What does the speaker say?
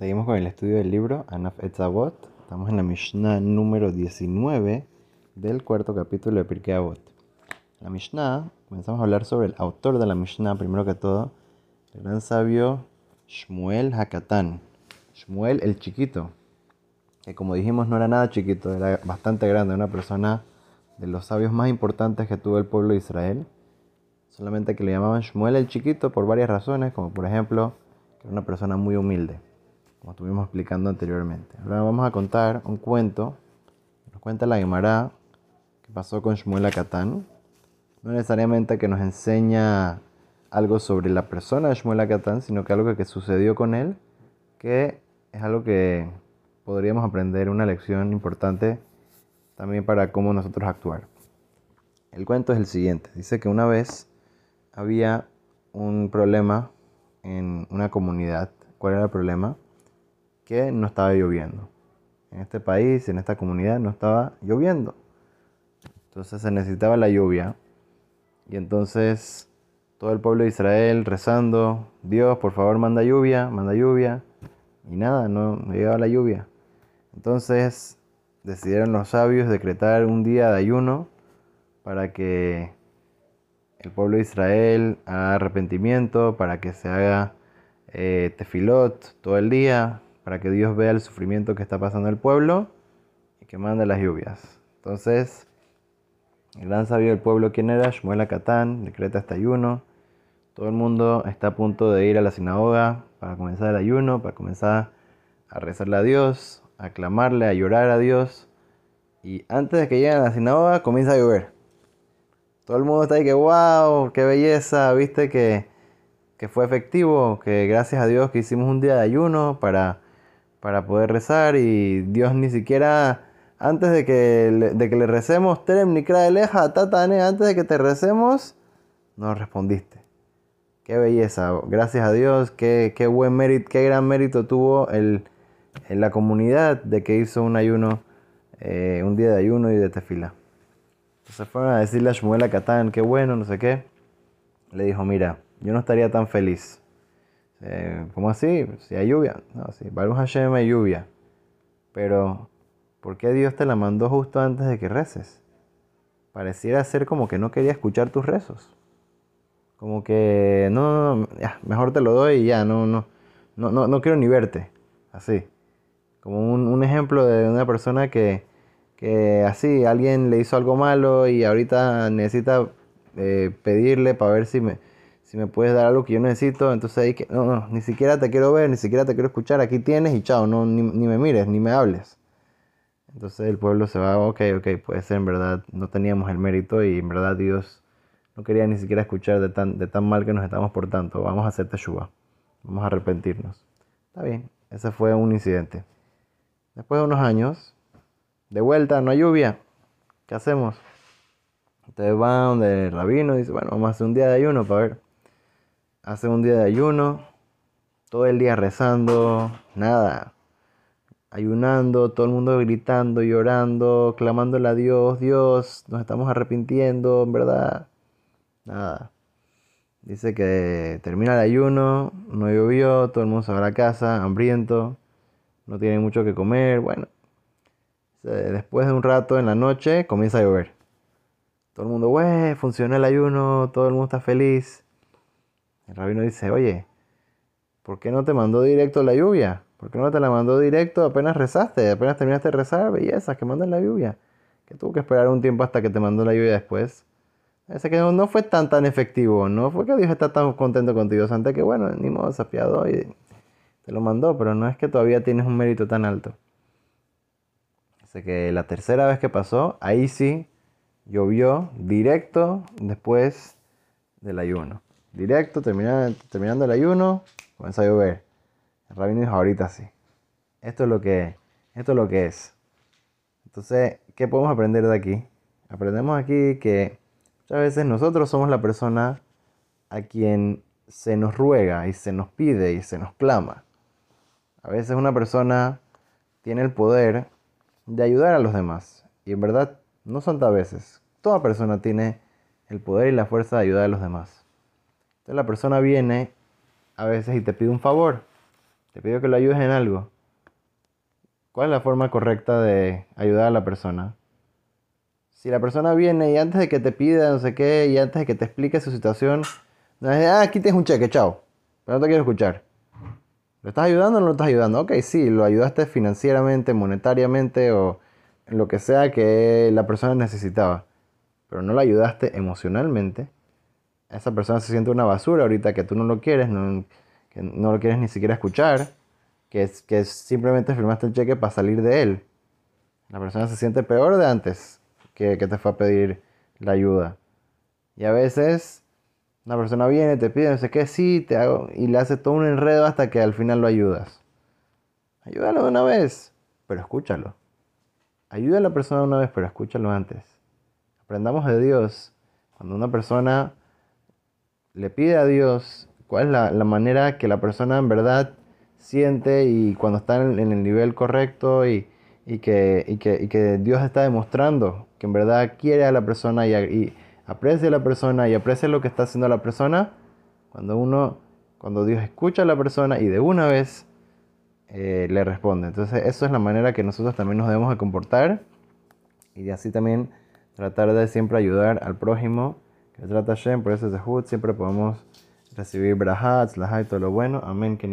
Seguimos con el estudio del libro Anaf Etzavot. Estamos en la Mishnah número 19 del cuarto capítulo de Pirkei Avot. La Mishnah, comenzamos a hablar sobre el autor de la Mishnah, primero que todo, el gran sabio Shmuel Hakatán. Shmuel el chiquito, que como dijimos no era nada chiquito, era bastante grande, una persona de los sabios más importantes que tuvo el pueblo de Israel. Solamente que le llamaban Shmuel el chiquito por varias razones, como por ejemplo que era una persona muy humilde como estuvimos explicando anteriormente. Ahora vamos a contar un cuento, nos cuenta la Gemara que pasó con Shmuel Akatán. No necesariamente que nos enseña algo sobre la persona de Shmuel Akatán, sino que algo que sucedió con él, que es algo que podríamos aprender una lección importante también para cómo nosotros actuar. El cuento es el siguiente. Dice que una vez había un problema en una comunidad. ¿Cuál era el problema? Que no estaba lloviendo. En este país, en esta comunidad, no estaba lloviendo. Entonces se necesitaba la lluvia. Y entonces todo el pueblo de Israel rezando, Dios, por favor, manda lluvia, manda lluvia. Y nada, no, llegaba la lluvia. Entonces decidieron los sabios decretar un día de ayuno para que el pueblo de Israel haga arrepentimiento, para que se haga eh, tefilot todo el día, para que Dios vea el sufrimiento que está pasando el pueblo y que mande las lluvias. Entonces, el gran sabio del pueblo, ¿quién era? Shmuel Akatán, decreta este ayuno. Todo el mundo está a punto de ir a la sinagoga para comenzar el ayuno, para comenzar a rezarle a Dios, a clamarle, a llorar a Dios. Y antes de que lleguen a la sinagoga, comienza a llover. Todo el mundo está ahí que, wow, qué belleza, viste que, que fue efectivo, que gracias a Dios que hicimos un día de ayuno para para poder rezar y Dios ni siquiera antes de que, de que le recemos, Leja, Tatane, antes de que te recemos, nos respondiste. Qué belleza, gracias a Dios, qué, qué buen mérito, qué gran mérito tuvo en la comunidad de que hizo un ayuno, eh, un día de ayuno y de tefila. Entonces fueron a decirle a Shmuel Katán, qué bueno, no sé qué. Le dijo, mira, yo no estaría tan feliz eh, ¿Cómo así? Si hay lluvia. No, sí, Baruch Hashem hay lluvia. Pero, ¿por qué Dios te la mandó justo antes de que reces? Pareciera ser como que no quería escuchar tus rezos. Como que, no, no, ya, mejor te lo doy y ya, no, no, no, no, no quiero ni verte. Así. Como un, un ejemplo de una persona que, que así, alguien le hizo algo malo y ahorita necesita eh, pedirle para ver si me, si me puedes dar algo que yo necesito, entonces ahí que, no, no, ni siquiera te quiero ver, ni siquiera te quiero escuchar, aquí tienes y chao, no, ni, me mires, ni me hables. Entonces el pueblo se va, ok, ok, puede ser, en verdad, no teníamos el mérito y en verdad Dios no quería ni siquiera escuchar de tan, de tan mal que nos estamos portando, vamos a hacer teshuva, vamos a arrepentirnos. Está bien, ese fue un incidente. Después de unos años, de vuelta, no hay lluvia, ¿qué hacemos? Entonces va donde el rabino dice, bueno, vamos a hacer un día de ayuno para ver hace un día de ayuno, todo el día rezando, nada, ayunando, todo el mundo gritando, llorando, clamándole a Dios, Dios, nos estamos arrepintiendo, en verdad, nada. Dice que termina el ayuno, no llovió, todo el mundo se va a la casa, hambriento, no tiene mucho que comer, bueno. Después de un rato en la noche comienza a llover. Todo el mundo, wey, funcionó el ayuno, todo el mundo está feliz. El rabino dice, oye, ¿por qué no te mandó directo la lluvia? ¿Por qué no te la mandó directo apenas rezaste? Apenas terminaste de rezar, belleza, que mandan la lluvia. Que tuvo que esperar un tiempo hasta que te mandó la lluvia después. Ese que no, fue tan tan efectivo, no fue que Dios está tan contento contigo, antes que bueno, ni modo, se apiadó y te lo mandó, pero no es que todavía tienes un mérito tan alto. Así que la tercera vez que pasó, ahí sí llovió directo después del ayuno directo, terminando, el ayuno, comienza a llover. El rabino dijo, ahorita sí. Esto es lo que, esto es lo que es. Entonces, ¿qué podemos aprender de aquí? Aprendemos aquí que muchas veces nosotros somos la persona a quien se nos ruega y se nos pide y se nos clama. A veces una persona tiene el poder de ayudar a los demás. Y en verdad, no son a veces. Toda persona tiene el poder y la fuerza de ayudar a los demás. La persona viene a veces y te pide un favor. te pidió que lo ayudes en algo. ¿Cuál es la forma correcta de ayudar a la persona? Si la persona viene y antes de que te pida no sé qué y antes de que te explique su situación, no ah, aquí tienes un cheque, chao. Pero no te quiero escuchar. ¿Lo estás ayudando o no lo estás ayudando? Ok, sí, lo ayudaste financieramente, monetariamente o en lo que sea que la persona necesitaba. Pero no lo ayudaste emocionalmente. Esa persona se siente una basura ahorita que tú no lo quieres, no, que no lo quieres ni siquiera escuchar, que, que simplemente firmaste el cheque para salir de él. La persona se siente peor de antes que, te fue a pedir la ayuda. Y a veces una persona viene, te pide, no sé qué, sí, te hago, y le hace todo un enredo hasta que al final lo ayudas. Ayúdalo de una vez, pero escúchalo. Ayuda a la persona una vez, pero escúchalo antes. Aprendamos de Dios. Cuando una persona le pide a Dios cuál es la, manera que la persona en verdad siente y cuando está en, el nivel correcto y, y que, que, Dios está demostrando que en verdad quiere a la persona y, aprecia a la persona y aprecia lo que está haciendo la persona, cuando uno, cuando Dios escucha a la persona y de una vez eh, le responde. Entonces, eso es la manera que nosotros también nos debemos de comportar y de así también tratar de siempre ayudar al prójimo que trata Shem, por eso es de siempre podemos recibir brahat, y todo lo bueno. Amén, que